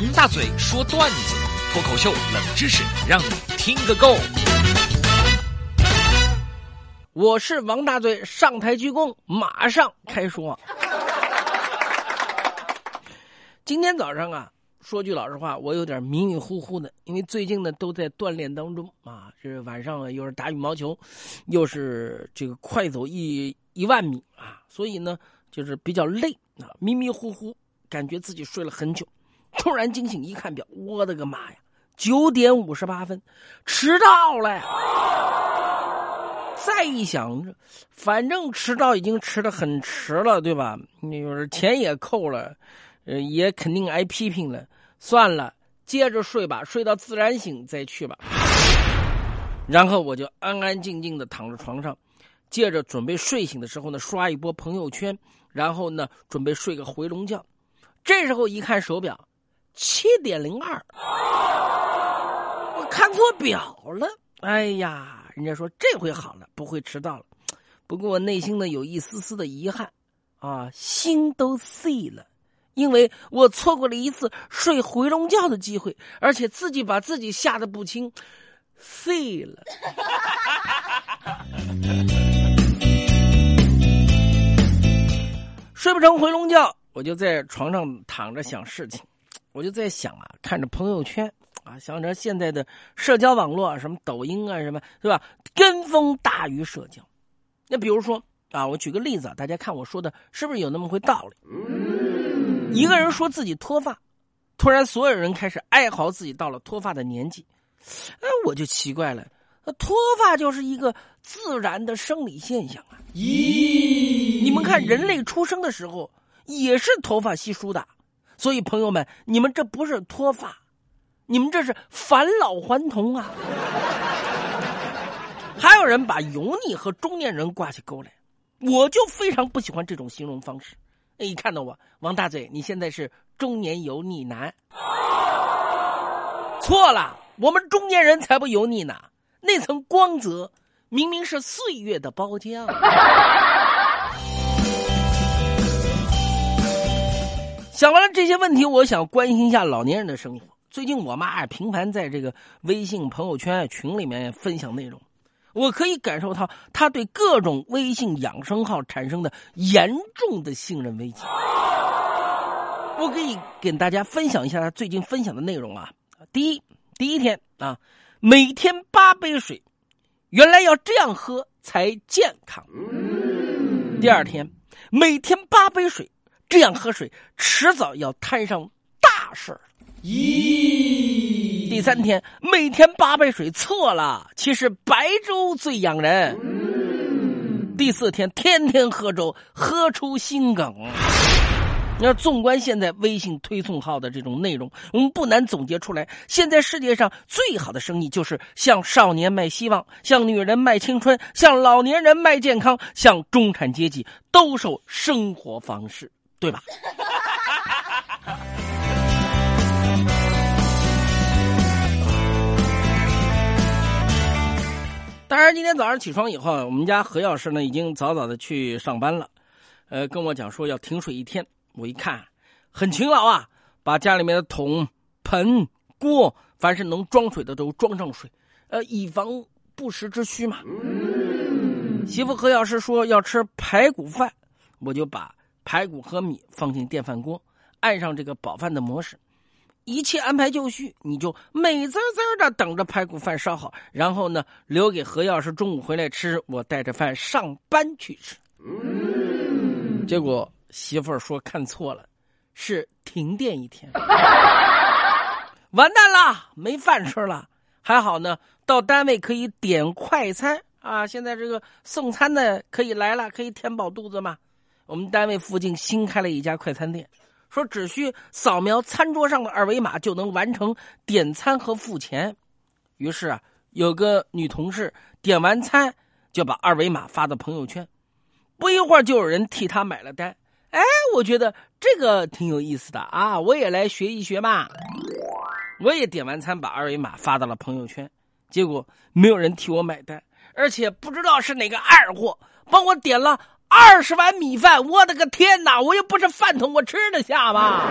王大嘴说段子，脱口秀冷知识，让你听个够。我是王大嘴，上台鞠躬，马上开说。今天早上啊，说句老实话，我有点迷迷糊糊的，因为最近呢都在锻炼当中啊，这晚上又是打羽毛球，又是这个快走一一万米啊，所以呢就是比较累啊，迷迷糊糊，感觉自己睡了很久。突然惊醒，一看表，我的个妈呀，九点五十八分，迟到了。再一想，反正迟到已经迟得很迟了，对吧？你说钱也扣了，呃，也肯定挨批评了。算了，接着睡吧，睡到自然醒再去吧。然后我就安安静静的躺在床上，接着准备睡醒的时候呢，刷一波朋友圈，然后呢，准备睡个回笼觉。这时候一看手表。七点零二，我看错表了。哎呀，人家说这回好了，不会迟到了。不过我内心呢有一丝丝的遗憾，啊，心都碎了，因为我错过了一次睡回笼觉的机会，而且自己把自己吓得不轻，碎了。睡不成回笼觉，我就在床上躺着想事情。我就在想啊，看着朋友圈啊，想着现在的社交网络，什么抖音啊，什么对吧？跟风大于社交。那比如说啊，我举个例子啊，大家看我说的是不是有那么回道理？一个人说自己脱发，突然所有人开始哀嚎自己到了脱发的年纪。哎，我就奇怪了，脱发就是一个自然的生理现象啊。咦，你们看，人类出生的时候也是头发稀疏的。所以，朋友们，你们这不是脱发，你们这是返老还童啊！还有人把油腻和中年人挂起钩来，我就非常不喜欢这种形容方式。一看到我，王大嘴，你现在是中年油腻男？错了，我们中年人才不油腻呢，那层光泽明明是岁月的包浆。想完了这些问题，我想关心一下老年人的生活。最近我妈频繁在这个微信朋友圈群里面分享内容，我可以感受到她对各种微信养生号产生的严重的信任危机。我可以给大家分享一下她最近分享的内容啊。第一，第一天啊，每天八杯水，原来要这样喝才健康。第二天，每天八杯水。这样喝水，迟早要摊上大事儿。咦？第三天，每天八杯水错了，其实白粥最养人。第四天，天天喝粥，喝出心梗。你要纵观现在微信推送号的这种内容，我们不难总结出来：现在世界上最好的生意就是向少年卖希望，向女人卖青春，向老年人卖健康，向中产阶级兜售生活方式。对吧？当然，今天早上起床以后，我们家何老师呢已经早早的去上班了，呃，跟我讲说要停水一天。我一看，很勤劳啊，把家里面的桶、盆、锅，凡是能装水的都装上水，呃，以防不时之需嘛。媳妇何老师说要吃排骨饭，我就把。排骨和米放进电饭锅，按上这个煲饭的模式，一切安排就绪，你就美滋滋的等着排骨饭烧好，然后呢留给何药师中午回来吃，我带着饭上班去吃。结果媳妇儿说看错了，是停电一天，完蛋了，没饭吃了。还好呢，到单位可以点快餐啊，现在这个送餐的可以来了，可以填饱肚子嘛。我们单位附近新开了一家快餐店，说只需扫描餐桌上的二维码就能完成点餐和付钱。于是啊，有个女同事点完餐就把二维码发到朋友圈，不一会儿就有人替她买了单。哎，我觉得这个挺有意思的啊，我也来学一学吧。我也点完餐把二维码发到了朋友圈，结果没有人替我买单，而且不知道是哪个二货帮我点了。二十碗米饭，我的个天哪！我又不是饭桶，我吃得下吗？